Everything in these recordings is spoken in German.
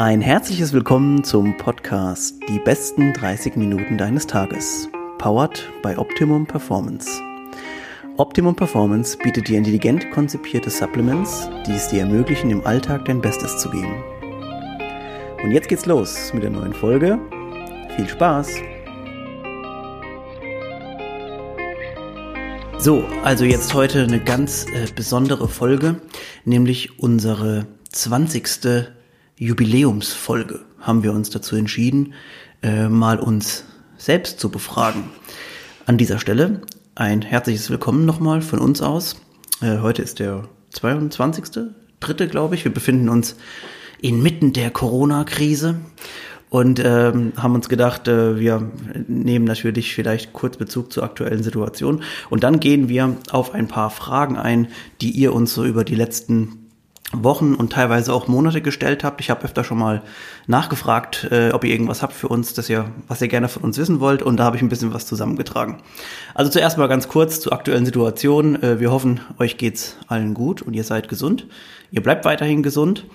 Ein herzliches Willkommen zum Podcast Die besten 30 Minuten deines Tages. Powered by Optimum Performance. Optimum Performance bietet dir intelligent konzipierte Supplements, die es dir ermöglichen, im Alltag dein Bestes zu geben. Und jetzt geht's los mit der neuen Folge. Viel Spaß! So, also jetzt heute eine ganz äh, besondere Folge, nämlich unsere 20. Jubiläumsfolge haben wir uns dazu entschieden, äh, mal uns selbst zu befragen. An dieser Stelle ein herzliches Willkommen nochmal von uns aus. Äh, heute ist der 22. Dritte, glaube ich. Wir befinden uns inmitten der Corona-Krise und ähm, haben uns gedacht, äh, wir nehmen natürlich vielleicht kurz Bezug zur aktuellen Situation und dann gehen wir auf ein paar Fragen ein, die ihr uns so über die letzten Wochen und teilweise auch Monate gestellt habt. Ich habe öfter schon mal nachgefragt, äh, ob ihr irgendwas habt für uns, dass ihr, was ihr gerne von uns wissen wollt. Und da habe ich ein bisschen was zusammengetragen. Also zuerst mal ganz kurz zur aktuellen Situation. Äh, wir hoffen, euch geht's allen gut und ihr seid gesund. Ihr bleibt weiterhin gesund.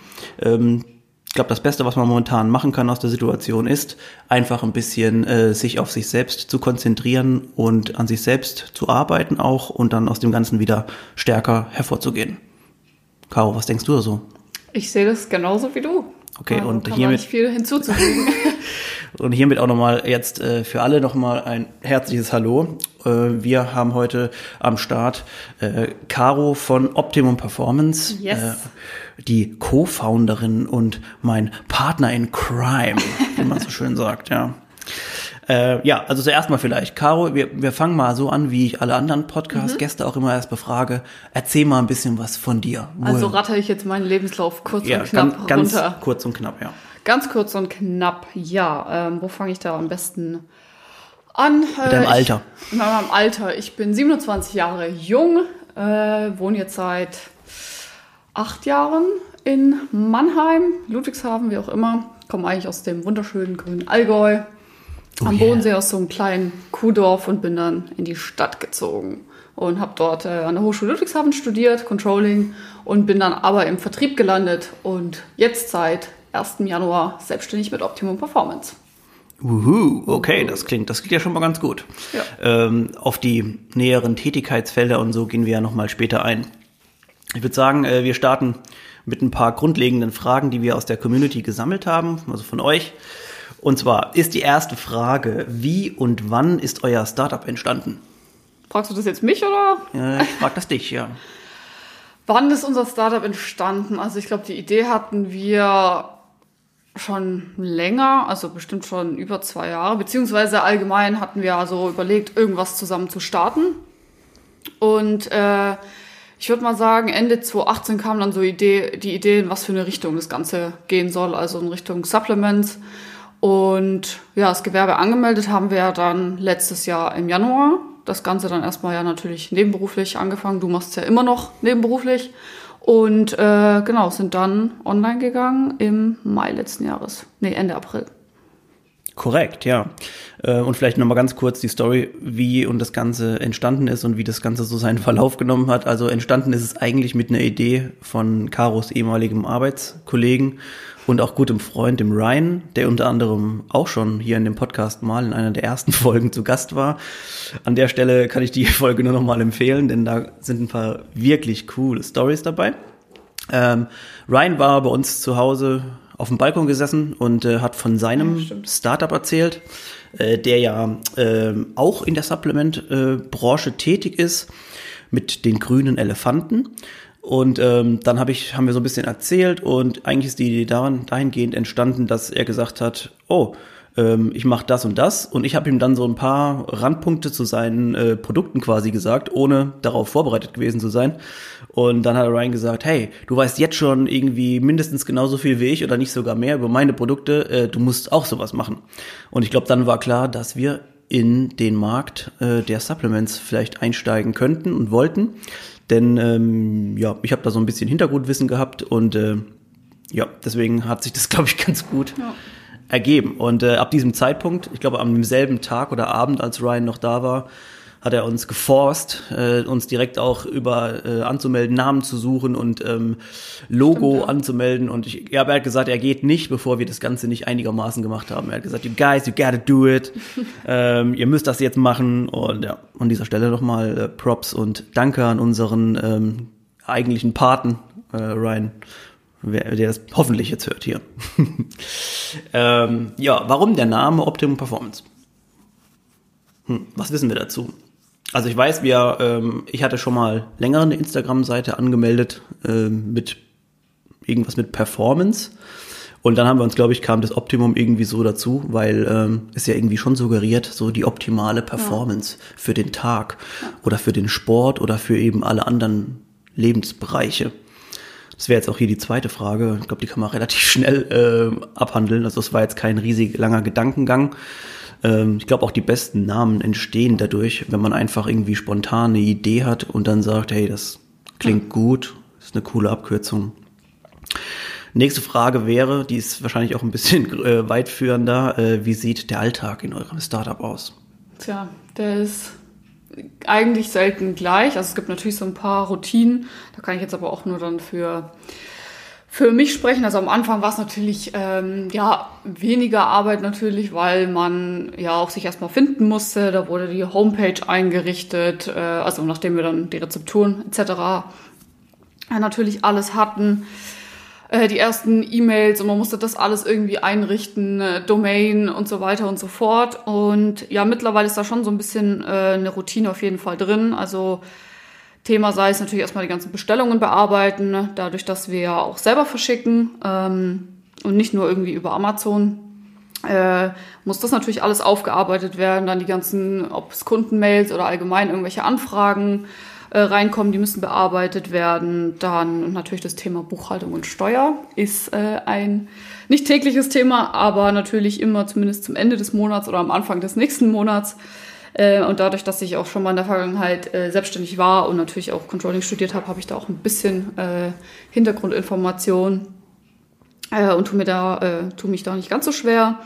Ähm, ich glaube, das Beste, was man momentan machen kann aus der Situation, ist einfach ein bisschen äh, sich auf sich selbst zu konzentrieren und an sich selbst zu arbeiten auch und dann aus dem Ganzen wieder stärker hervorzugehen. Caro, was denkst du so? Ich sehe das genauso wie du. Okay, also und kann hiermit nicht viel hinzuzufügen. und hiermit auch nochmal jetzt äh, für alle nochmal ein herzliches Hallo. Äh, wir haben heute am Start äh, Caro von Optimum Performance, Yes. äh, die Co-Founderin und mein Partner in Crime, wie man so schön sagt, ja. Äh, ja, also zuerst mal vielleicht. Caro, wir, wir fangen mal so an, wie ich alle anderen Podcast-Gäste auch immer erst befrage. Erzähl mal ein bisschen was von dir. also Woher- ratter ich jetzt meinen Lebenslauf kurz ja, und knapp ganz, ganz runter. kurz und knapp, ja. Ganz kurz und knapp, ja. Ähm, wo fange ich da am besten an? Mit deinem Alter. Ich, mit meinem Alter. Ich bin 27 Jahre jung, äh, wohne jetzt seit acht Jahren in Mannheim, Ludwigshafen, wie auch immer. Komme eigentlich aus dem wunderschönen grünen Allgäu. Oh am yeah. Bodensee aus so einem kleinen Kuhdorf und bin dann in die Stadt gezogen und habe dort äh, an der Hochschule Ludwigshafen studiert, Controlling und bin dann aber im Vertrieb gelandet und jetzt seit 1. Januar selbstständig mit Optimum Performance. Uhu, okay, das klingt, das klingt ja schon mal ganz gut. Ja. Ähm, auf die näheren Tätigkeitsfelder und so gehen wir ja nochmal später ein. Ich würde sagen, äh, wir starten mit ein paar grundlegenden Fragen, die wir aus der Community gesammelt haben, also von euch. Und zwar ist die erste Frage, wie und wann ist euer Startup entstanden? Fragst du das jetzt mich oder? Äh, ich frag das dich, ja. Wann ist unser Startup entstanden? Also ich glaube, die Idee hatten wir schon länger, also bestimmt schon über zwei Jahre, beziehungsweise allgemein hatten wir also überlegt, irgendwas zusammen zu starten. Und äh, ich würde mal sagen, Ende 2018 kam dann so Idee, die Idee, in was für eine Richtung das Ganze gehen soll, also in Richtung Supplements. Und ja, das Gewerbe angemeldet haben wir dann letztes Jahr im Januar. Das Ganze dann erstmal ja natürlich nebenberuflich angefangen. Du machst es ja immer noch nebenberuflich. Und äh, genau, sind dann online gegangen im Mai letzten Jahres. Nee, Ende April. Korrekt, ja. Äh, Und vielleicht nochmal ganz kurz die Story, wie und das Ganze entstanden ist und wie das Ganze so seinen Verlauf genommen hat. Also entstanden ist es eigentlich mit einer Idee von Karos ehemaligem Arbeitskollegen und auch gutem Freund, dem Ryan, der unter anderem auch schon hier in dem Podcast mal in einer der ersten Folgen zu Gast war. An der Stelle kann ich die Folge nur nochmal empfehlen, denn da sind ein paar wirklich coole Stories dabei. Ähm, Ryan war bei uns zu Hause auf dem Balkon gesessen und äh, hat von seinem Ja. Startup erzählt, äh, der ja ähm, auch in der Supplement-Branche tätig ist mit den grünen Elefanten. Und ähm, dann hab ich, haben wir so ein bisschen erzählt und eigentlich ist die Idee daran, dahingehend entstanden, dass er gesagt hat, oh, ähm, ich mache das und das und ich habe ihm dann so ein paar Randpunkte zu seinen äh, Produkten quasi gesagt, ohne darauf vorbereitet gewesen zu sein. Und dann hat Ryan gesagt, hey, du weißt jetzt schon irgendwie mindestens genauso viel wie ich oder nicht sogar mehr über meine Produkte, äh, du musst auch sowas machen. Und ich glaube, dann war klar, dass wir in den Markt äh, der Supplements vielleicht einsteigen könnten und wollten. Denn ähm, ja, ich habe da so ein bisschen Hintergrundwissen gehabt und äh, ja, deswegen hat sich das, glaube ich, ganz gut Ja. ergeben. Und äh, ab diesem Zeitpunkt, ich glaube am selben Tag oder Abend, als Ryan noch da war, hat er uns geforst, äh, uns direkt auch über äh, anzumelden, Namen zu suchen und ähm, Logo Stimmt, ja. anzumelden. Und ich, ja, er hat gesagt, er geht nicht, bevor wir das Ganze nicht einigermaßen gemacht haben. Er hat gesagt, you guys, you gotta do it. ähm, ihr müsst das jetzt machen. Und ja, an dieser Stelle nochmal äh, Props und Danke an unseren ähm, eigentlichen Paten, äh, Ryan, wer, der das hoffentlich jetzt hört hier. ähm, ja, warum der Name Optimum Performance? Hm, was wissen wir dazu? Also ich weiß, wir, ähm, ich hatte schon mal länger eine Instagram-Seite angemeldet ähm, mit irgendwas mit Performance. Und dann haben wir uns, glaube ich, kam das Optimum irgendwie so dazu, weil ähm, es ja irgendwie schon suggeriert, so die optimale Performance für den Tag oder für den Sport oder für eben alle anderen Lebensbereiche. Das wäre jetzt auch hier die zweite Frage. Ich glaube, die kann man relativ schnell äh, abhandeln. Also es war jetzt kein riesig langer Gedankengang. Ähm, ich glaube, auch die besten Namen entstehen dadurch, wenn man einfach irgendwie spontan eine Idee hat und dann sagt, hey, das klingt gut, ist eine coole Abkürzung. Nächste Frage wäre, die ist wahrscheinlich auch ein bisschen äh, weitführender. Äh, wie sieht der Alltag in eurem Startup aus? Tja, der ist eigentlich selten gleich. Also es gibt natürlich so ein paar Routinen. Da kann ich jetzt aber auch nur dann für, für mich sprechen. Also am Anfang war es natürlich ähm, ja weniger Arbeit natürlich, weil man ja auch sich erstmal finden musste. Da wurde die Homepage eingerichtet, äh, also nachdem wir dann die Rezepturen etc. Ja, natürlich alles hatten äh, die ersten E-Mails und man musste das alles irgendwie einrichten, äh, Domain und so weiter und so fort. Und ja, mittlerweile ist da schon so ein bisschen äh, eine Routine auf jeden Fall drin. Also Thema sei es natürlich erstmal die ganzen Bestellungen bearbeiten, ne? dadurch, dass wir auch selber verschicken ähm, und nicht nur irgendwie über Amazon. Äh, muss das natürlich alles aufgearbeitet werden, dann die ganzen, ob es Kundenmails oder allgemein irgendwelche Anfragen äh, reinkommen, die müssen bearbeitet werden. Dann natürlich das Thema Buchhaltung und Steuer ist äh, ein nicht tägliches Thema, aber natürlich immer zumindest zum Ende des Monats oder am Anfang des nächsten Monats. Äh, und dadurch, dass ich auch schon mal in der Vergangenheit äh, selbstständig war und natürlich auch Controlling studiert habe, habe ich da auch ein bisschen äh, Hintergrundinformation äh, und tu mir da, äh, tu mich da nicht ganz so schwer.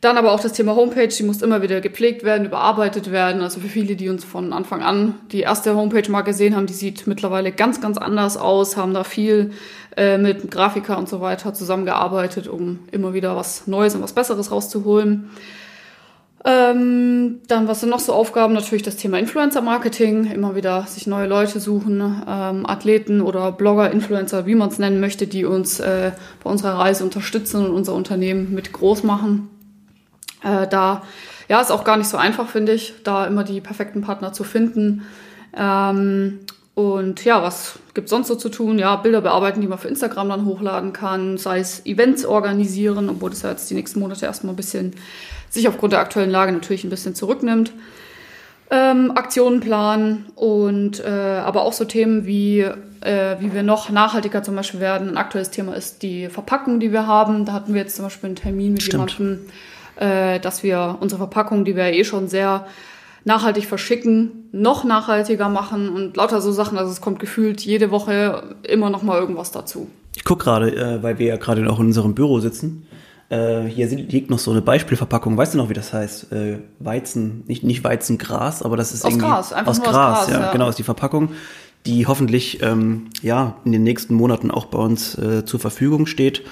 Dann aber auch das Thema Homepage, die muss immer wieder gepflegt werden, überarbeitet werden. Also für viele, die uns von Anfang an die erste Homepage mal gesehen haben, die sieht mittlerweile ganz, ganz anders aus, haben da viel äh, mit Grafiker und so weiter zusammengearbeitet, um immer wieder was Neues und was Besseres rauszuholen. Ähm, dann, was sind noch so Aufgaben? Natürlich das Thema Influencer-Marketing, immer wieder sich neue Leute suchen, ähm, Athleten oder Blogger, Influencer, wie man es nennen möchte, die uns äh, bei unserer Reise unterstützen und unser Unternehmen mit groß machen. Äh, da, ja, ist auch gar nicht so einfach, finde ich, da immer die perfekten Partner zu finden. Ähm, und ja, was gibt sonst so zu tun? Ja, Bilder bearbeiten, die man für Instagram dann hochladen kann, sei es Events organisieren, obwohl das ja jetzt die nächsten Monate erstmal ein bisschen sich aufgrund der aktuellen Lage natürlich ein bisschen zurücknimmt. Ähm, Aktionen planen und äh, aber auch so Themen wie, äh, wie wir noch nachhaltiger zum Beispiel werden. Ein aktuelles Thema ist die Verpackung, die wir haben. Da hatten wir jetzt zum Beispiel einen Termin mit Stimmt. jemandem, äh, dass wir unsere Verpackung, die wir eh schon sehr nachhaltig verschicken, noch nachhaltiger machen und lauter so Sachen. Also es kommt gefühlt jede Woche immer noch mal irgendwas dazu. Ich guck gerade, äh, weil wir ja gerade auch in unserem Büro sitzen. Äh, hier liegt noch so eine Beispielverpackung. Weißt du noch, wie das heißt? Äh, Weizen, nicht, nicht Weizengras, aber das ist Aus irgendwie Gras, einfach aus nur aus Gras. Gras, ja, ja. genau, ist die Verpackung, die hoffentlich ähm, ja in den nächsten Monaten auch bei uns äh, zur Verfügung steht.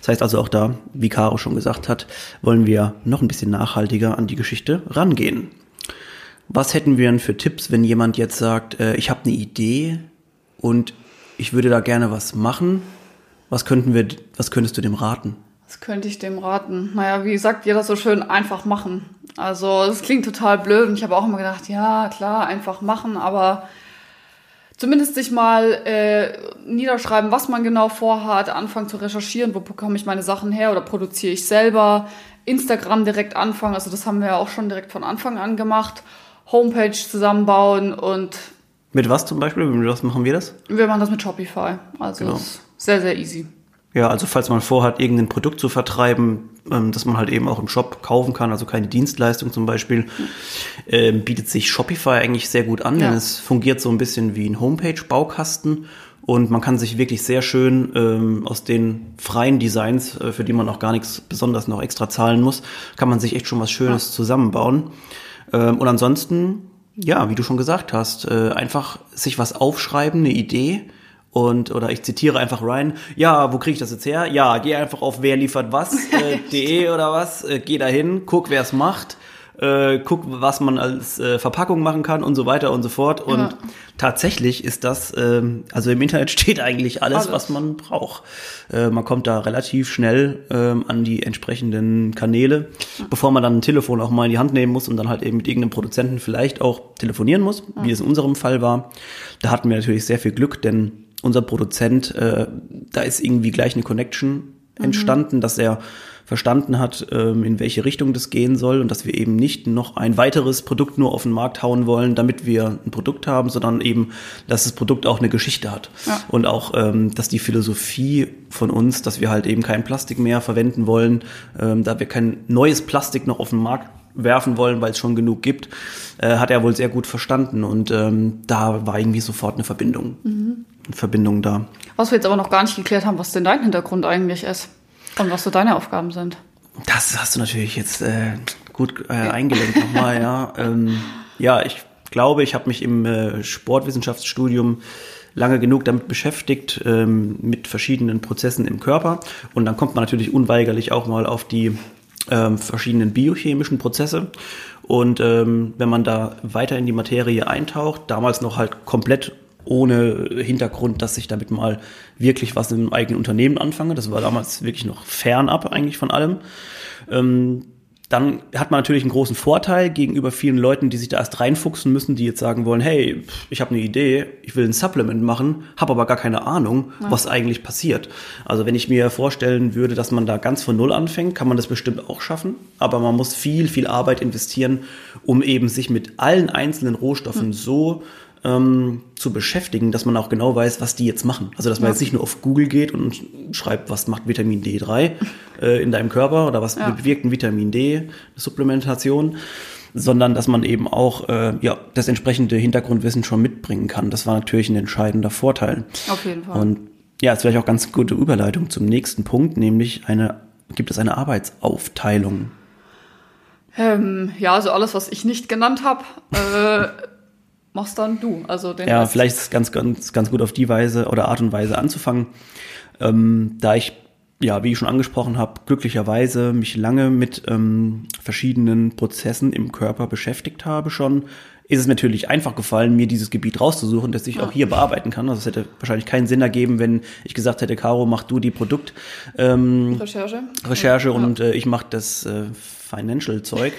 Das heißt also auch da, wie Caro schon gesagt hat, wollen wir noch ein bisschen nachhaltiger an die Geschichte rangehen. Was hätten wir denn für Tipps, wenn jemand jetzt sagt, äh, ich habe eine Idee und ich würde da gerne was machen? Was könnten wir, was könntest du dem raten? Was könnte ich dem raten? Naja, wie sagt jeder so schön, einfach machen. Also es klingt total blöd und ich habe auch immer gedacht, ja klar, einfach machen, aber zumindest sich mal äh, niederschreiben, was man genau vorhat, anfangen zu recherchieren, wo bekomme ich meine Sachen her oder produziere ich selber, Instagram direkt anfangen, also das haben wir ja auch schon direkt von Anfang an gemacht, Homepage zusammenbauen und Mit was zum Beispiel? Mit was machen wir das? wir machen das mit Shopify. Also Genau. ist sehr, sehr easy. Ja, also falls man vorhat, irgendein Produkt zu vertreiben, ähm, das man halt eben auch im Shop kaufen kann, also keine Dienstleistung zum Beispiel, ähm, bietet sich Shopify eigentlich sehr gut an, Ja. denn es fungiert so ein bisschen wie ein Homepage-Baukasten und man kann sich wirklich sehr schön ähm, aus den freien Designs, äh, für die man auch gar nichts besonders noch extra zahlen muss, kann man sich echt schon was Schönes zusammenbauen. Ähm, und ansonsten ja, wie du schon gesagt hast, äh, einfach sich was aufschreiben, eine Idee und oder ich zitiere einfach Ryan, ja, wo kriege ich das jetzt her? Ja, geh einfach auf wer liefert was, äh, de oder was, äh, geh dahin, guck, wer es macht, äh, guck, was man als äh, Verpackung machen kann und so weiter und so fort. Und Ja. tatsächlich ist das, ähm, also im Internet steht eigentlich alles, Alles. was man braucht. Äh, man kommt da relativ schnell ähm, an die entsprechenden Kanäle, bevor man dann ein Telefon auch mal in die Hand nehmen muss und dann halt eben mit irgendeinem Produzenten vielleicht auch telefonieren muss, wie es in unserem Fall war. Da hatten wir natürlich sehr viel Glück, denn unser Produzent, äh, da ist irgendwie gleich eine Connection entstanden, dass er verstanden hat, ähm, in welche Richtung das gehen soll und dass wir eben nicht noch ein weiteres Produkt nur auf den Markt hauen wollen, damit wir ein Produkt haben, sondern eben, dass das Produkt auch eine Geschichte hat. Ja. Und auch, ähm, dass die Philosophie von uns, dass wir halt eben kein Plastik mehr verwenden wollen, ähm, da wir kein neues Plastik noch auf den Markt werfen wollen, weil es schon genug gibt, äh, hat er wohl sehr gut verstanden und da war irgendwie sofort eine Verbindung, eine Verbindung da. Was wir jetzt aber noch gar nicht geklärt haben, was denn dein Hintergrund eigentlich ist und was so deine Aufgaben sind. Das hast du natürlich jetzt äh, gut äh, eingelenkt nochmal, ja. Ähm, ja, ich glaube, ich habe mich im äh, Sportwissenschaftsstudium lange genug damit beschäftigt, ähm, mit verschiedenen Prozessen im Körper. Und dann kommt man natürlich unweigerlich auch mal auf die ähm, verschiedenen biochemischen Prozesse. Und ähm, wenn man da weiter in die Materie eintaucht, damals noch halt komplett ohne Hintergrund, dass ich damit mal wirklich was im eigenen Unternehmen anfange. Das war damals wirklich noch fernab eigentlich von allem. Ähm, dann hat man natürlich einen großen Vorteil gegenüber vielen Leuten, die sich da erst reinfuchsen müssen, die jetzt sagen wollen, hey, ich habe eine Idee, ich will ein Supplement machen, habe aber gar keine Ahnung, was eigentlich passiert. Also wenn ich mir vorstellen würde, dass man da ganz von Null anfängt, kann man das bestimmt auch schaffen, aber man muss viel, viel Arbeit investieren, um eben sich mit allen einzelnen Rohstoffen so ähm, zu beschäftigen, dass man auch genau weiß, was die jetzt machen. Also dass man Ja. jetzt nicht nur auf Google geht und schreibt, was macht Vitamin D3 äh, in deinem Körper oder was Ja. bewirkt ein Vitamin D Supplementation, sondern dass man eben auch äh, ja das entsprechende Hintergrundwissen schon mitbringen kann. Das war natürlich ein entscheidender Vorteil. Auf jeden Fall. Und ja, jetzt vielleicht auch ganz gute Überleitung zum nächsten Punkt, nämlich eine gibt es eine Arbeitsaufteilung. Ähm, ja, also alles, was ich nicht genannt habe, äh, machst dann du. Also den Ja, Rest. vielleicht ist es ganz, ganz, ganz gut auf die Weise oder Art und Weise anzufangen. Ähm, da ich, ja, wie ich schon angesprochen habe, glücklicherweise mich lange mit ähm, verschiedenen Prozessen im Körper beschäftigt habe schon, ist es natürlich einfach gefallen, mir dieses Gebiet rauszusuchen, das ich auch hier bearbeiten kann. Also es hätte wahrscheinlich keinen Sinn ergeben, wenn ich gesagt hätte, Caro, mach du die Produkt, ähm, Recherche. Recherche und äh, ich mache das äh, Financial-Zeug.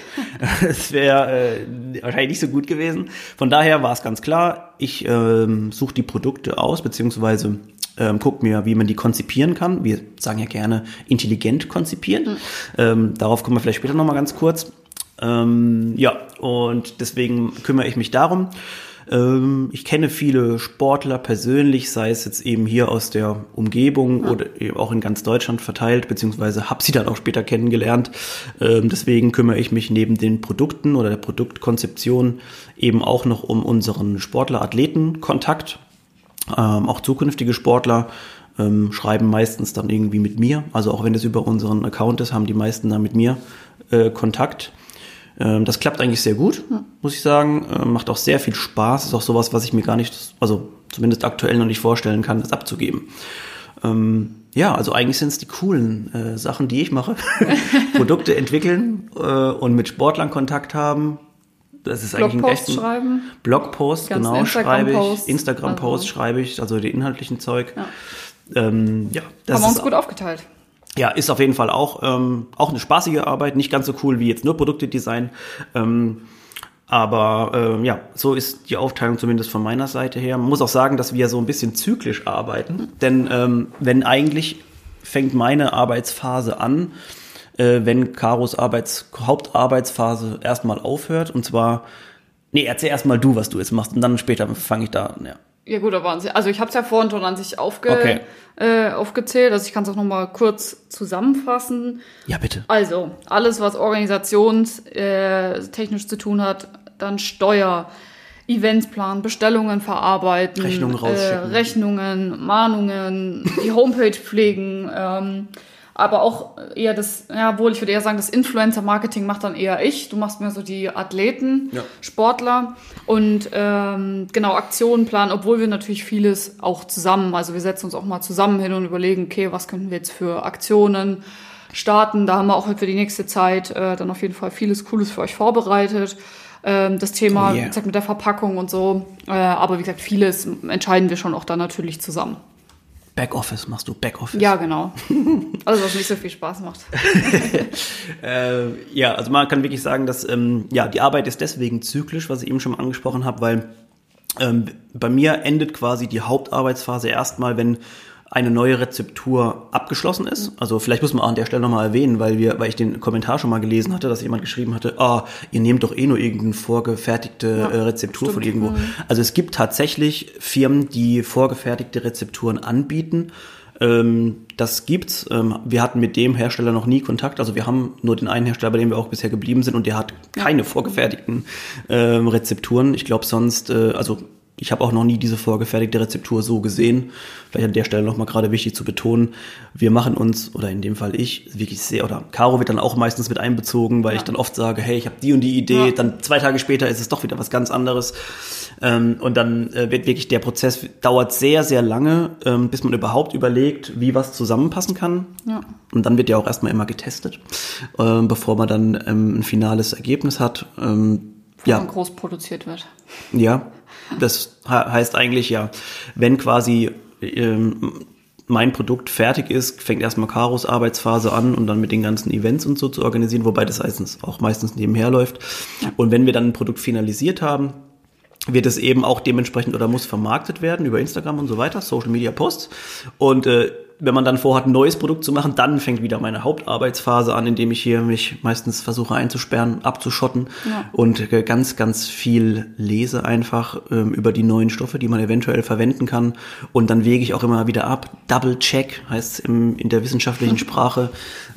das wäre äh, wahrscheinlich nicht so gut gewesen. Von daher war es ganz klar, ich ähm, suche die Produkte aus, beziehungsweise ähm, guck mir, wie man die konzipieren kann. Wir sagen ja gerne intelligent konzipieren. Ähm, darauf kommen wir vielleicht später nochmal ganz kurz. Ähm, ja, und deswegen kümmere ich mich darum. Ähm, ich kenne viele Sportler persönlich, sei es jetzt eben hier aus der Umgebung oder eben auch in ganz Deutschland verteilt, beziehungsweise habe sie dann auch später kennengelernt. Ähm, deswegen kümmere ich mich neben den Produkten oder der Produktkonzeption eben auch noch um unseren Sportler-Athleten-Kontakt. Ähm, auch zukünftige Sportler ähm, schreiben meistens dann irgendwie mit mir. Also auch wenn es über unseren Account ist, haben die meisten dann mit mir äh, Kontakt. Ähm, das klappt eigentlich sehr gut, muss ich sagen. Ähm, macht auch sehr viel Spaß. Ist auch sowas, was ich mir gar nicht, also zumindest aktuell noch nicht vorstellen kann, das abzugeben. Ähm, ja, also eigentlich sind es die coolen äh, Sachen, die ich mache. Produkte entwickeln äh, und mit Sportlern Kontakt haben. Das ist eigentlich ein Blogposts echt schreiben. Blogpost, Ganzen genau, schreibe ich. Instagram-Posts. Instagram-Post Also- schreibe ich, also die inhaltlichen Zeug. Ja. Ähm, ja, das Haben wir uns gut aufgeteilt. Ja, ist auf jeden Fall auch, ähm, auch eine spaßige Arbeit, nicht ganz so cool wie jetzt nur Produkte-Design. Ähm, aber ähm, ja, so ist die Aufteilung zumindest von meiner Seite her. Man muss auch sagen, dass wir so ein bisschen zyklisch arbeiten. Denn ähm, wenn eigentlich fängt meine Arbeitsphase an, äh, wenn Karos Arbeits Hauptarbeitsphase erstmal aufhört. Und zwar, nee, erzähl erstmal du, was du jetzt machst. Und dann später fange ich da an. Ja. Ja gut, aber an sich, also ich habe es ja vorhin schon an sich aufge, Okay. äh, aufgezählt. Also ich kann es auch noch mal kurz zusammenfassen. ja, bitte. Also alles, was organisationstechnisch äh, zu tun hat, dann Steuer, Events planen, Bestellungen verarbeiten, Rechnungen rausschicken. Äh, Rechnungen, Mahnungen, die Homepage pflegen, ähm, aber auch eher das, ja, wohl, ich würde eher sagen, das Influencer-Marketing macht dann eher ich. Du machst mir so die Athleten, Ja. Sportler und ähm, genau Aktionen planen, obwohl wir natürlich vieles auch zusammen, also wir setzen uns auch mal zusammen hin und überlegen, okay, was könnten wir jetzt für Aktionen starten. Da haben wir auch halt für die nächste Zeit äh, dann auf jeden Fall vieles Cooles für euch vorbereitet. Ähm, das Thema, Oh yeah. wie gesagt, mit der Verpackung und so. Äh, aber wie gesagt, vieles entscheiden wir schon auch dann natürlich zusammen. Backoffice machst du, Backoffice. Ja, genau. Alles, was nicht so viel Spaß macht. Äh, ja, also man kann wirklich sagen, dass ähm, ja, die Arbeit ist deswegen zyklisch, was ich eben schon mal angesprochen habe, weil ähm, bei mir endet quasi die Hauptarbeitsphase erstmal, wenn eine neue Rezeptur abgeschlossen ist. Also vielleicht muss man auch an der Stelle nochmal erwähnen, weil wir, weil ich den Kommentar schon mal gelesen hatte, dass jemand geschrieben hatte, ah, ihr nehmt doch eh nur irgendeine vorgefertigte äh, Rezeptur von stimmt. irgendwo. Also es gibt tatsächlich Firmen, die vorgefertigte Rezepturen anbieten. Ähm, das gibt's. Ähm, wir hatten mit dem Hersteller noch nie Kontakt. Also wir haben nur den einen Hersteller, bei dem wir auch bisher geblieben sind und der hat keine vorgefertigten ähm, Rezepturen. Ich glaube sonst, äh, also ich habe auch noch nie diese vorgefertigte Rezeptur so gesehen. Vielleicht an der Stelle nochmal gerade wichtig zu betonen, wir machen uns, oder in dem Fall ich, wirklich sehr, oder Caro wird dann auch meistens mit einbezogen, weil ich dann oft sage, hey, ich habe die und die Idee, Ja. dann zwei Tage später ist es doch wieder was ganz anderes. Ähm, und dann äh, wird wirklich der Prozess dauert sehr, sehr lange, ähm, bis man überhaupt überlegt, wie was zusammenpassen kann. Ja. Und dann wird ja auch erstmal immer getestet, ähm, bevor man dann ein finales Ergebnis hat. Ja. ja, Dann groß produziert wird. ja, das he- heißt eigentlich ja, wenn quasi ähm, mein Produkt fertig ist, fängt erstmal Karos Arbeitsphase an und dann mit den ganzen Events und so zu organisieren, wobei das meistens auch meistens nebenher läuft. Und wenn wir dann ein Produkt finalisiert haben, wird es eben auch dementsprechend oder muss vermarktet werden über Instagram und so weiter, Social Media Posts. Und äh, wenn man dann vorhat, ein neues Produkt zu machen, dann fängt wieder meine Hauptarbeitsphase an, indem ich hier mich meistens versuche einzusperren, abzuschotten Ja. und äh, ganz, ganz viel lese einfach ähm, über die neuen Stoffe, die man eventuell verwenden kann. Und dann wege ich auch immer wieder ab. Double Check heißt im, in der wissenschaftlichen Sprache.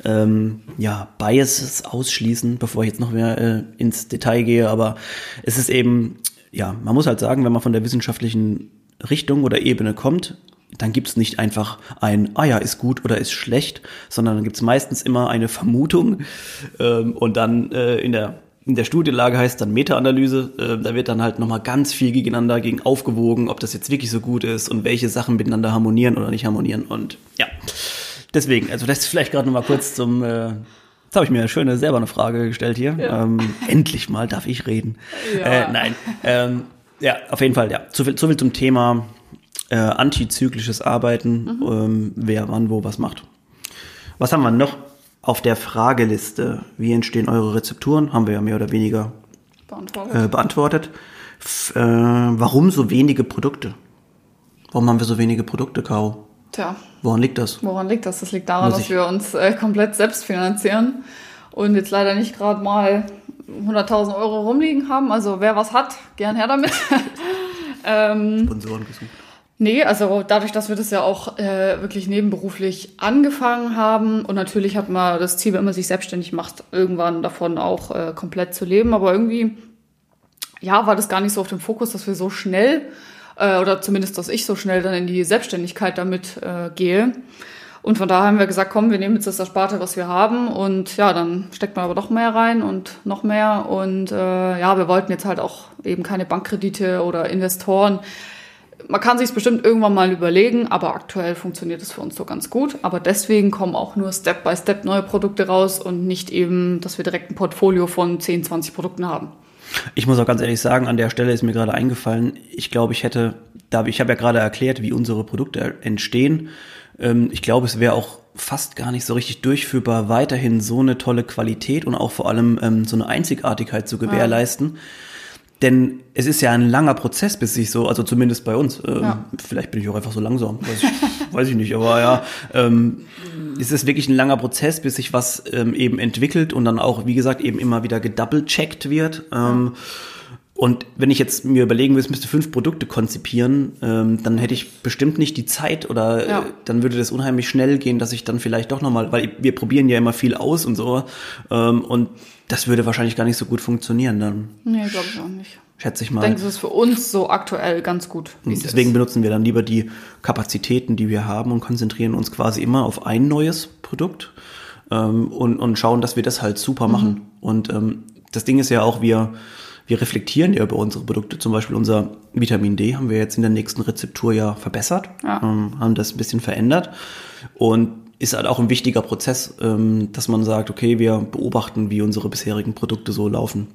Ähm, ja, Biases ausschließen, bevor ich jetzt noch mehr äh, ins Detail gehe. Aber es ist eben, ja, man muss halt sagen, wenn man von der wissenschaftlichen Richtung oder Ebene kommt, dann gibt's nicht einfach ein, ah ja, ist gut oder ist schlecht, sondern dann gibt's meistens immer eine Vermutung. Ähm, und dann äh, in der in der Studienlage heißt dann Meta-Analyse, äh, da wird dann halt nochmal ganz viel gegeneinander gegen aufgewogen, ob das jetzt wirklich so gut ist und welche Sachen miteinander harmonieren oder nicht harmonieren. Und ja, deswegen, also das ist vielleicht gerade nochmal kurz zum, äh, jetzt habe ich mir schöne selber eine Frage gestellt hier, ähm, endlich mal darf ich reden, Ja. äh, nein, ähm, ja, auf jeden Fall, ja, zu viel, zu viel zum Thema äh, antizyklisches Arbeiten, ähm, wer wann wo was macht. Was haben wir noch auf der Frageliste? Wie entstehen eure Rezepturen? Haben wir ja mehr oder weniger Beantwortet. äh, beantwortet. F äh, warum so wenige Produkte? Warum haben wir so wenige Produkte, Caro? Tja, Woran liegt das? woran liegt das? Das liegt daran, Muss dass ich- wir uns äh, komplett selbst finanzieren und jetzt leider nicht gerade mal 100.000 Euro rumliegen haben. Also wer was hat, gern her damit. ähm, Sponsoren gesucht. Nee, also dadurch, dass wir das ja auch äh, wirklich nebenberuflich angefangen haben und natürlich hat man das Ziel, wenn man sich selbstständig macht, irgendwann davon auch äh, komplett zu leben. Aber irgendwie, ja, war das gar nicht so auf dem Fokus, dass wir so schnell äh, oder zumindest, dass ich so schnell dann in die Selbstständigkeit damit äh, gehe. Und von daher haben wir gesagt, komm, wir nehmen jetzt das Ersparte, was wir haben und ja, dann steckt man aber doch mehr rein und noch mehr und äh, ja, wir wollten jetzt halt auch eben keine Bankkredite oder Investoren. Man kann sich bestimmt irgendwann mal überlegen, aber aktuell funktioniert es für uns so ganz gut. Aber deswegen kommen auch nur Step by Step neue Produkte raus und nicht eben, dass wir direkt ein Portfolio von 10, 20 Produkten haben. Ich muss auch ganz ehrlich sagen, an der Stelle ist mir gerade eingefallen, ich glaube, ich hätte, da ich habe ja gerade erklärt, wie unsere Produkte entstehen. Ähm, ich glaube, es wäre auch fast gar nicht so richtig durchführbar, weiterhin so eine tolle Qualität und auch vor allem ähm, so eine Einzigartigkeit zu gewährleisten. Denn es ist ja ein langer Prozess, bis sich so, also zumindest bei uns, ähm, Ja. vielleicht bin ich auch einfach so langsam, weiß ich, weiß ich nicht, aber ja, ähm, es ist wirklich ein langer Prozess, bis sich was ähm, eben entwickelt und dann auch, wie gesagt, eben immer wieder gedouble-checkt wird. Ähm, und wenn ich jetzt mir überlegen würde, ich müsste fünf Produkte konzipieren, ähm, dann hätte ich bestimmt nicht die Zeit oder Ja. äh, dann würde das unheimlich schnell gehen, dass ich dann vielleicht doch nochmal, weil wir probieren ja immer viel aus und so, ähm, und das würde wahrscheinlich gar nicht so gut funktionieren dann. Nee, glaube ich auch nicht. schätze ich Ich mal. denke, das ist für uns so aktuell ganz gut. Deswegen ist. benutzen wir dann lieber die Kapazitäten, die wir haben und konzentrieren uns quasi immer auf ein neues Produkt ähm, und, und schauen, dass wir das halt super Mhm. machen. Und ähm, das Ding ist ja auch, wir, wir reflektieren ja über unsere Produkte. Zum Beispiel unser Vitamin D haben wir jetzt in der nächsten Rezeptur ja verbessert, Ja. ähm, haben das ein bisschen verändert und ist halt auch ein wichtiger Prozess, ähm, dass man sagt, okay, wir beobachten, wie unsere bisherigen Produkte so laufen.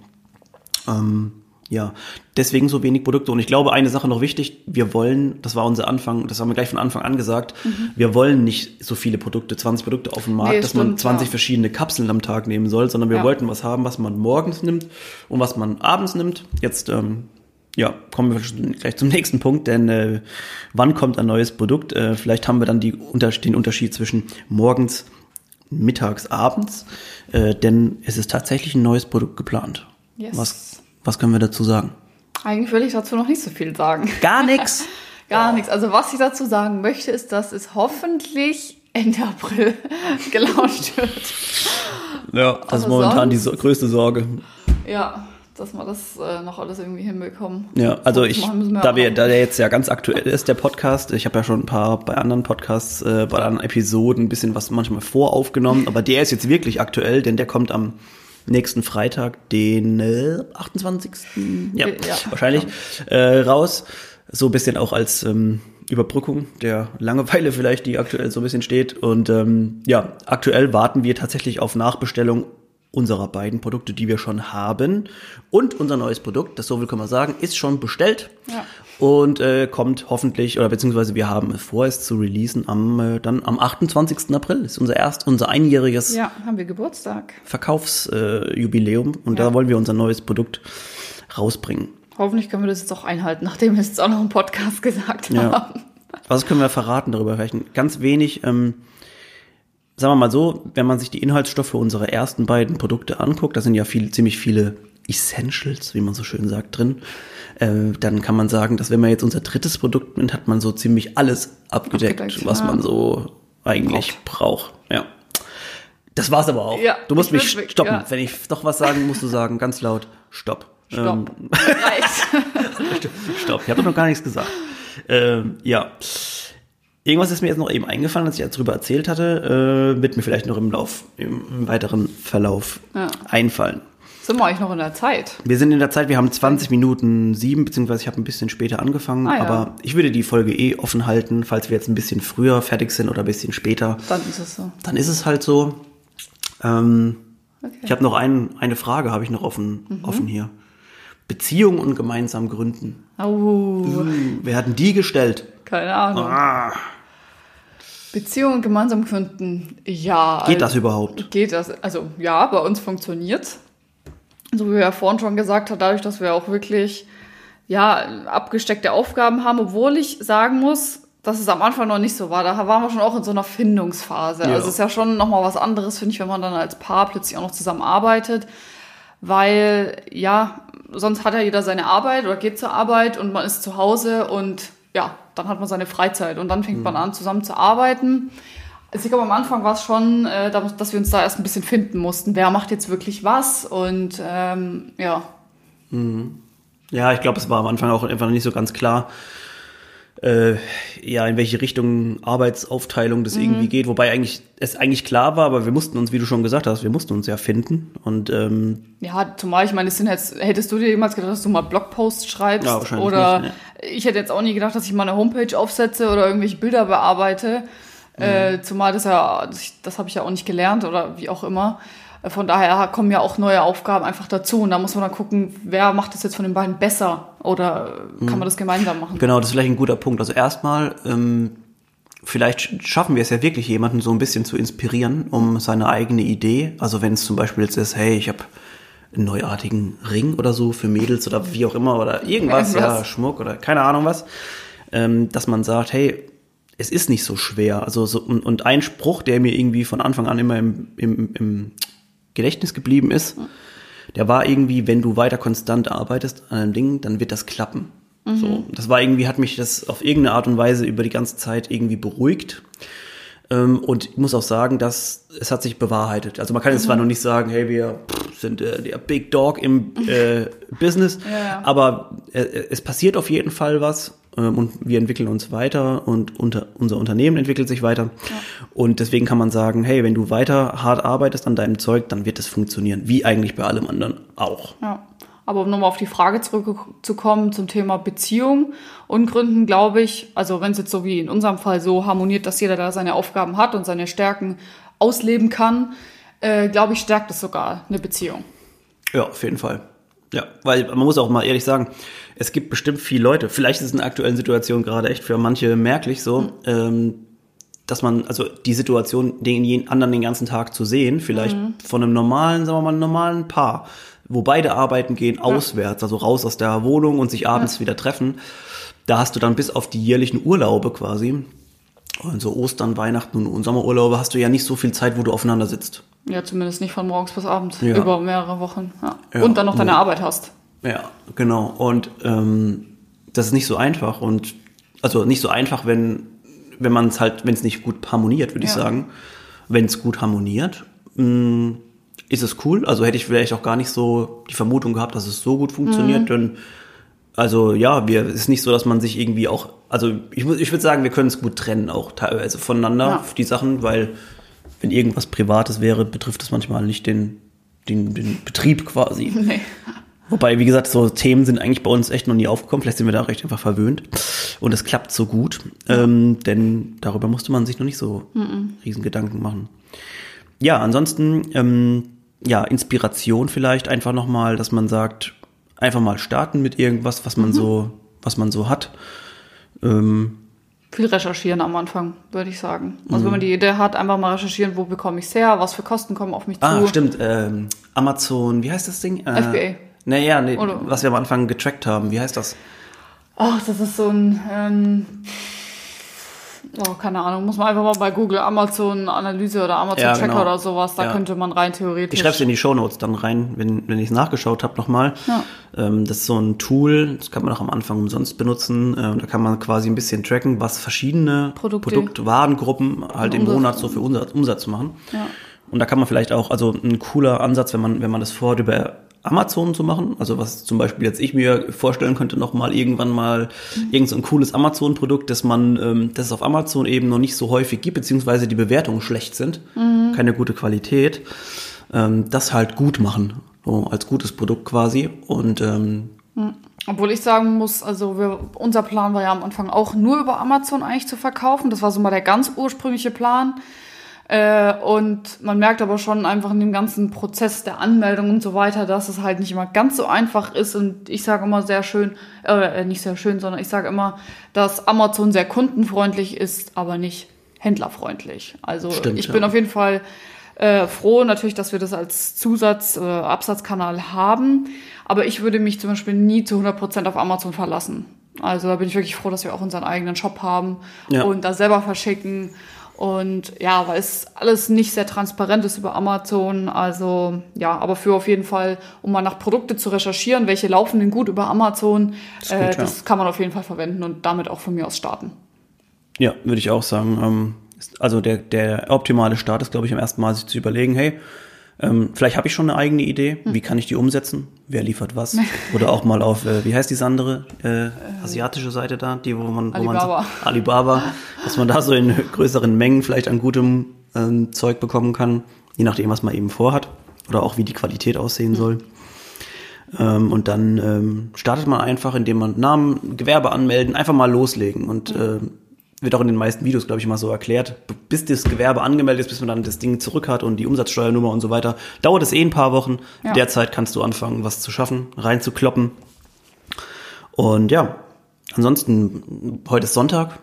Ähm, ja, deswegen so wenig Produkte. Und ich glaube, eine Sache noch wichtig, wir wollen, das war unser Anfang, das haben wir gleich von Anfang an gesagt, wir wollen nicht so viele Produkte, 20 Produkte auf dem Markt, Mhm. Nee, dass man stimmt, 20 ja. verschiedene Kapseln am Tag nehmen soll, sondern wir Ja. wollten was haben, was man morgens nimmt und was man abends nimmt. Jetzt, ähm, ja, kommen wir gleich zum nächsten Punkt, denn äh, wann kommt ein neues Produkt? Äh, vielleicht haben wir dann die, unter, den Unterschied zwischen morgens, mittags, abends, äh, denn es ist tatsächlich ein neues Produkt geplant. Yes. Was, was können wir dazu sagen? Eigentlich will ich dazu noch nicht so viel sagen. Gar nichts. Gar nichts. Also was ich dazu sagen möchte, ist, dass es hoffentlich Ende April gelauncht wird. Ja, das ist Aber momentan die sonst- so, größte Sorge. Ja, dass wir das äh, noch alles irgendwie hinbekommen. Ja, also ich, wir da wir, da der jetzt ja ganz aktuell ist, der Podcast, ich habe ja schon ein paar bei anderen Podcasts, äh, bei anderen Episoden ein bisschen was manchmal voraufgenommen, aber der ist jetzt wirklich aktuell, denn der kommt am nächsten Freitag, den äh, 28. Ja, Ja, wahrscheinlich, äh, raus. So ein bisschen auch als ähm, Überbrückung der Langeweile vielleicht, die aktuell so ein bisschen steht. Und ähm, ja, aktuell warten wir tatsächlich auf Nachbestellung unserer beiden Produkte, die wir schon haben. Und unser neues Produkt, das so viel kann man sagen, ist schon bestellt. Ja. Und äh, kommt hoffentlich, oder beziehungsweise wir haben es vor, es zu releasen am, äh, dann am 28. April. Das ist unser erst, unser einjähriges Ja, haben wir Geburtstag. Verkaufsjubiläum. Äh, und Ja. da wollen wir unser neues Produkt rausbringen. Hoffentlich können wir das jetzt auch einhalten, nachdem wir es jetzt auch noch im Podcast gesagt Ja. haben. Was können wir verraten darüber? Vielleicht ganz wenig. Ähm, sagen wir mal so, wenn man sich die Inhaltsstoffe unserer ersten beiden Produkte anguckt, da sind ja viel, ziemlich viele Essentials, wie man so schön sagt, drin. Äh, dann kann man sagen, dass wenn man jetzt unser drittes Produkt nimmt, hat man so ziemlich alles abgedeckt, Abgedeckt, was ja. man so eigentlich braucht. Ja. Das war's aber auch. Ja, du musst ich mich stoppen. ja. Wenn ich doch was sagen, musst du sagen, ganz laut, stopp. Stopp. Ähm. Stopp, ich habe noch gar nichts gesagt. Ähm, ja. Irgendwas ist mir jetzt noch eben eingefallen, als ich jetzt drüber erzählt hatte, äh, wird mir vielleicht noch im Lauf, im, weiteren Verlauf Ja. einfallen. Sind wir eigentlich noch in der Zeit? Wir sind in der Zeit, wir haben 20 Minuten sieben, beziehungsweise ich habe ein bisschen später angefangen, Ah, ja. aber ich würde die Folge eh offen halten, falls wir jetzt ein bisschen früher fertig sind oder ein bisschen später. Dann ist es so. Dann ist es halt so. Ähm, Okay. Ich habe noch ein, eine Frage, habe ich noch offen, offen hier. Beziehung und gemeinsam gründen. Oh, Wer hat denn die gestellt? keine Ahnung. Ah, Beziehungen gemeinsam gründen. Ja. geht also- das überhaupt? Geht das? Also ja, bei uns funktioniert. So wie wir ja vorhin schon gesagt haben, dadurch, dass wir auch wirklich ja abgesteckte Aufgaben haben, obwohl ich sagen muss, dass es am Anfang noch nicht so war. Da waren wir schon auch in so einer Findungsphase. Ja. Also es ist ja schon nochmal was anderes, finde ich, wenn man dann als Paar plötzlich auch noch zusammen arbeitet. Weil, ja, sonst hat ja jeder seine Arbeit oder geht zur Arbeit und man ist zu Hause und ja, dann hat man seine Freizeit und dann fängt man an, zusammen zu arbeiten. Also ich glaube, am Anfang war es schon, äh, da- dass wir uns da erst ein bisschen finden mussten. Wer macht jetzt wirklich was? Und ähm, ja, Ja, ich glaube, es war am Anfang auch einfach nicht so ganz klar, äh, ja, in welche Richtung Arbeitsaufteilung das irgendwie geht. Wobei eigentlich es eigentlich klar war, aber wir mussten uns, wie du schon gesagt hast, wir mussten uns ja finden. Und ähm, ja, zumal ich meine, es sind jetzt, hättest du dir jemals gedacht, dass du mal Blogposts schreibst? Ja, wahrscheinlich oder nicht, ich hätte jetzt auch nie gedacht, dass ich mal eine Homepage aufsetze oder irgendwelche Bilder bearbeite. Mhm. Äh, zumal das ja, das, das habe ich ja auch nicht gelernt oder wie auch immer. Äh, Von daher kommen ja auch neue Aufgaben einfach dazu. Und da muss man dann gucken, wer macht das jetzt von den beiden besser oder äh, kann man das gemeinsam machen? genau, das ist vielleicht ein guter Punkt. Also erstmal, ähm, vielleicht sch- schaffen wir es ja wirklich, jemanden so ein bisschen zu inspirieren, um seine eigene Idee. Also wenn es zum Beispiel jetzt ist, hey, ich habe einen neuartigen Ring oder so für Mädels oder wie auch immer oder irgendwas, ja. Schmuck oder keine Ahnung was, ähm, dass man sagt, hey, es ist nicht so schwer. Also so, und, und ein Spruch, der mir irgendwie von Anfang an immer im, im, im Gedächtnis geblieben ist, der war irgendwie, wenn du weiter konstant arbeitest an einem Ding, dann wird das klappen. So, das war irgendwie, hat mich das auf irgendeine Art und Weise über die ganze Zeit irgendwie beruhigt. Ähm, und ich muss auch sagen, dass es hat sich bewahrheitet. Also man kann jetzt zwar noch nicht sagen, hey, wir sind äh, der Big Dog im äh, Business. Ja, ja. Aber äh, es passiert auf jeden Fall was und wir entwickeln uns weiter und unter, unser Unternehmen entwickelt sich weiter. Und deswegen kann man sagen, hey, wenn du weiter hart arbeitest an deinem Zeug, dann wird es funktionieren, wie eigentlich bei allem anderen auch. Ja. Aber um nochmal auf die Frage zurückzukommen zum Thema Beziehung und Gründen, glaube ich, also wenn es jetzt so wie in unserem Fall so harmoniert, dass jeder da seine Aufgaben hat und seine Stärken ausleben kann, äh, glaube ich, stärkt es sogar eine Beziehung. Ja, auf jeden Fall. Ja, weil man muss auch mal ehrlich sagen, es gibt bestimmt viele Leute, vielleicht ist es in der aktuellen Situation gerade echt für manche merklich so, ähm, dass man, also die Situation, den anderen den ganzen Tag zu sehen, vielleicht von einem normalen, sagen wir mal, normalen Paar, wo beide arbeiten gehen, auswärts, also raus aus der Wohnung und sich abends wieder treffen, da hast du dann bis auf die jährlichen Urlaube quasi, und so Ostern, Weihnachten und Sommerurlaube, hast du ja nicht so viel Zeit, wo du aufeinander sitzt. Ja, zumindest nicht von morgens bis abends, Ja. über mehrere Wochen. Ja. Ja. Und dann noch deine Ja. Arbeit hast. Ja, genau. Und ähm, das ist nicht so einfach und also nicht so einfach, wenn wenn man es halt, wenn es nicht gut harmoniert, würde ich Ja. sagen. Wenn es gut harmoniert, mh, ist es cool. Also hätte ich vielleicht auch gar nicht so die Vermutung gehabt, dass es so gut funktioniert. Denn also ja, wir es ist nicht so, dass man sich irgendwie auch, also ich muss, ich würde sagen, wir können es gut trennen auch teilweise voneinander Ja. die Sachen, weil wenn irgendwas Privates wäre, betrifft es manchmal nicht den den, den Betrieb quasi. Nee. Wobei, wie gesagt, so Themen sind eigentlich bei uns echt noch nie aufgekommen. Vielleicht sind wir da recht einfach verwöhnt. Und es klappt so gut. Ähm, denn darüber musste man sich noch nicht so riesen Gedanken machen. Ja, ansonsten, ähm, ja, Inspiration vielleicht einfach nochmal, dass man sagt, einfach mal starten mit irgendwas, was man so, was man so hat. Ähm, Viel recherchieren am Anfang, würde ich sagen. Also Mhm. wenn man die Idee hat, einfach mal recherchieren, wo bekomme ich es her, was für Kosten kommen auf mich ah, zu. stimmt, ähm, Amazon, wie heißt das Ding? Äh, FBA. Naja, nee, Oder- was wir am Anfang getrackt haben, wie heißt das? Ach, das ist so ein, ähm, oh, keine Ahnung, muss man einfach mal bei Google Amazon Analyse oder Amazon Ja, Tracker genau. oder sowas, da Ja. könnte man rein theoretisch. Ich schreibe es in die Shownotes dann rein, wenn, wenn ich es nachgeschaut habe nochmal. Ja. Ähm, das ist so ein Tool, das kann man auch am Anfang umsonst benutzen. Ähm, da kann man quasi ein bisschen tracken, was verschiedene Produkte. Produktwarengruppen halt im Umsatz. Monat so für Umsatz, Umsatz machen. Ja. Und da kann man vielleicht auch, also ein cooler Ansatz, wenn man, wenn man das vorhat, über Amazon zu machen. Also was zum Beispiel jetzt ich mir vorstellen könnte, noch mal irgendwann mal irgend so ein cooles Amazon-Produkt, das man, ähm, das es auf Amazon eben noch nicht so häufig gibt, beziehungsweise die Bewertungen schlecht sind, keine gute Qualität, ähm, das halt gut machen, so als gutes Produkt quasi. Und ähm, Obwohl ich sagen muss, also wir, unser Plan war ja am Anfang auch nur über Amazon eigentlich zu verkaufen. Das war so mal der ganz ursprüngliche Plan. Äh, und man merkt aber schon einfach in dem ganzen Prozess der Anmeldung und so weiter, dass es halt nicht immer ganz so einfach ist. Und ich sage immer sehr schön, äh, nicht sehr schön, sondern ich sage immer, dass Amazon sehr kundenfreundlich ist, aber nicht händlerfreundlich. Also Stimmt, ich ja. bin auf jeden Fall äh, froh natürlich, dass wir das als Zusatz, äh, Absatzkanal haben. Aber ich würde mich zum Beispiel nie zu 100% auf Amazon verlassen. Also da bin ich wirklich froh, dass wir auch unseren eigenen Shop haben Ja. und da selber verschicken. Und ja, weil es alles nicht sehr transparent ist über Amazon. Also ja, aber für auf jeden Fall, um mal nach Produkte zu recherchieren, welche laufen denn gut über Amazon, ist äh, gut, ja. das kann man auf jeden Fall verwenden und damit auch von mir aus starten. Ja, würde ich auch sagen. Ähm, also der, der optimale Start ist, glaube ich, am ersten Mal sich zu überlegen, hey, ähm, vielleicht habe ich schon eine eigene Idee, Hm. wie kann ich die umsetzen? Wer liefert was? Oder auch mal auf, äh, wie heißt diese andere äh, asiatische Seite da, die wo man, wo Alibaba. man Alibaba, dass man da so in größeren Mengen vielleicht an gutem ähm, Zeug bekommen kann, je nachdem, was man eben vorhat oder auch wie die Qualität aussehen soll. Ähm, und dann ähm, startet man einfach, indem man Namen, Gewerbe anmelden, einfach mal loslegen. Und ähm, wird auch in den meisten Videos, glaube ich, mal so erklärt, bis das Gewerbe angemeldet ist, bis man dann das Ding zurück hat und die Umsatzsteuernummer und so weiter, dauert es eh ein paar Wochen. Ja. Derzeit kannst du anfangen, was zu schaffen, reinzukloppen. Und ja, ansonsten, heute ist Sonntag.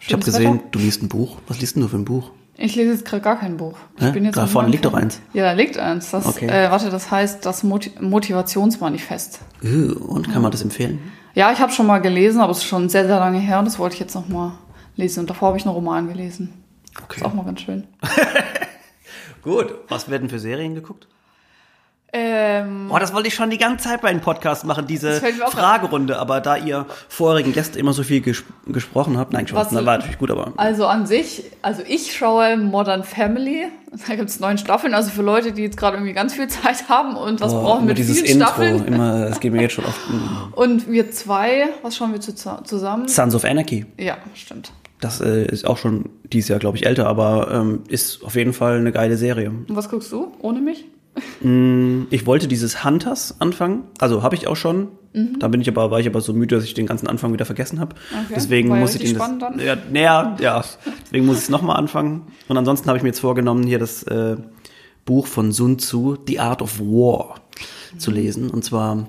Ich habe Schönes gesehen, Wetter. du liest ein Buch. Was liest denn du für ein Buch? Ich lese jetzt gerade gar kein Buch. Ich Hä? bin jetzt Da vorne liegt doch eins. Ja, da liegt eins. Das, Okay. äh, warte, das heißt das Moti Motivationsmanifest. Äh, Und kann man das empfehlen? Ja, ich habe schon mal gelesen, aber es ist schon sehr, sehr lange her und das wollte ich jetzt noch mal lesen. Und davor habe ich einen Roman gelesen. Okay. Ist auch mal ganz schön. Gut. Was werden für Serien geguckt? Ähm, Boah, das wollte ich schon die ganze Zeit bei einem Podcast machen, diese Fragerunde. Aber da ihr vorherigen Gäste immer so viel ges gesprochen habt, nein, Spaß, na, war natürlich gut, aber Also an sich, also ich schaue Modern Family. Da gibt es neun Staffeln. Also für Leute, die jetzt gerade irgendwie ganz viel Zeit haben und was boah, brauchen mit dieses vielen Intro, Staffeln. immer, das geht mir jetzt schon oft. Und wir zwei, was schauen wir zu, zusammen? Sons of Anarchy. Ja, stimmt. Das äh, ist auch schon dieses Jahr, glaube ich, älter, aber ähm, ist auf jeden Fall eine geile Serie. Und was guckst du ohne mich? Ich wollte dieses Hunters anfangen, also habe ich auch schon. Da bin ich aber, war ich aber so müde, dass ich den ganzen Anfang wieder vergessen habe. Okay. Deswegen muss ich den das, ja, naja, ja, deswegen muss ich es nochmal anfangen. Und ansonsten habe ich mir jetzt vorgenommen, hier das äh, Buch von Sun Tzu, The Art of War, zu lesen. Und zwar,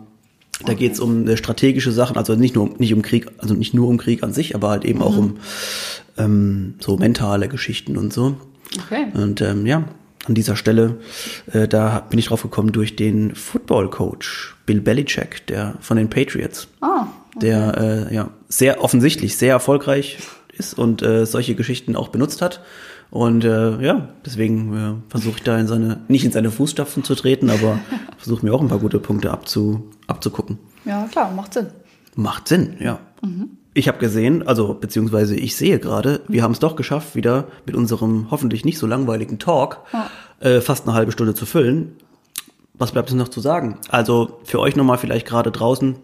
da geht es um äh, strategische Sachen, also nicht nur nicht um Krieg, also nicht nur um Krieg an sich, aber halt eben auch um ähm, so mentale Geschichten und so. Okay. Und ähm, ja, an dieser Stelle, äh, da bin ich drauf gekommen durch den Football-Coach Bill Belichick, der von den Patriots, Ah, der äh, ja sehr offensichtlich sehr erfolgreich ist und äh, solche Geschichten auch benutzt hat. Und äh, ja, deswegen äh, versuche ich da in seine, nicht in seine Fußstapfen zu treten, aber versuche mir auch ein paar gute Punkte abzu, abzugucken. ja klar, macht Sinn. Macht Sinn, ja. Ich habe gesehen, also beziehungsweise ich sehe gerade, wir haben es doch geschafft, wieder mit unserem hoffentlich nicht so langweiligen Talk äh, fast eine halbe Stunde zu füllen. Was bleibt es noch zu sagen? Also für euch nochmal vielleicht gerade draußen.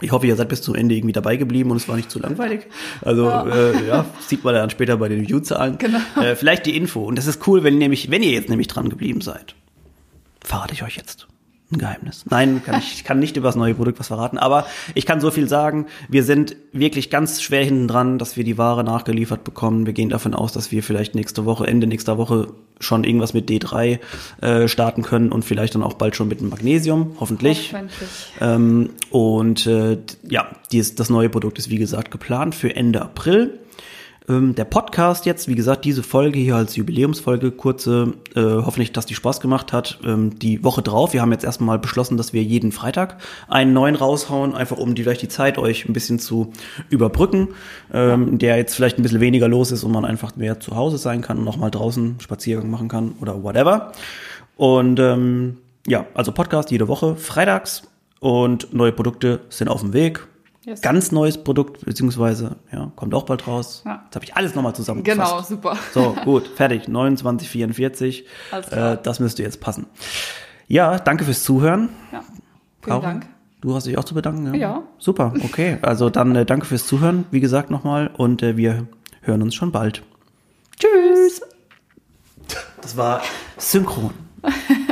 Ich hoffe, ihr seid bis zum Ende irgendwie dabei geblieben und es war nicht zu langweilig. Also ja, äh, ja sieht man dann später bei den View-Zahlen. Genau. Äh, vielleicht die Info. Und das ist cool, wenn, nämlich, wenn ihr jetzt nämlich dran geblieben seid. Verrate ich euch jetzt. Ein Geheimnis. Nein, kann ich, ich kann nicht über das neue Produkt was verraten, aber ich kann so viel sagen. Wir sind wirklich ganz schwer hinten dran, dass wir die Ware nachgeliefert bekommen. Wir gehen davon aus, dass wir vielleicht nächste Woche, Ende nächster Woche schon irgendwas mit D3 äh, starten können und vielleicht dann auch bald schon mit dem Magnesium, hoffentlich. Hoffentlich. Ähm, und äh, ja, dies, das neue Produkt ist wie gesagt geplant für Ende April. Ähm, der Podcast jetzt, wie gesagt, diese Folge hier als Jubiläumsfolge, kurze, äh, hoffentlich, dass die Spaß gemacht hat. Ähm, die Woche drauf, wir haben jetzt erstmal beschlossen, dass wir jeden Freitag einen neuen raushauen, einfach um die, vielleicht die Zeit euch ein bisschen zu überbrücken, ähm, der jetzt vielleicht ein bisschen weniger los ist und man einfach mehr zu Hause sein kann und noch mal draußen Spaziergang machen kann oder whatever. Und ähm, ja, also Podcast jede Woche, freitags und neue Produkte sind auf dem Weg. Yes. Ganz neues Produkt, beziehungsweise, ja, kommt auch bald raus. Ja. Jetzt habe ich alles nochmal zusammengefasst. Genau, super. So, gut, fertig. 2944. Alles klar. Äh, das müsste jetzt passen. Ja, danke fürs Zuhören. Ja. Vielen Caro, Dank. Du hast dich auch zu bedanken? Ja. Super, okay. Also dann äh, danke fürs Zuhören, wie gesagt, nochmal. Und äh, wir hören uns schon bald. Tschüss. Das war synchron.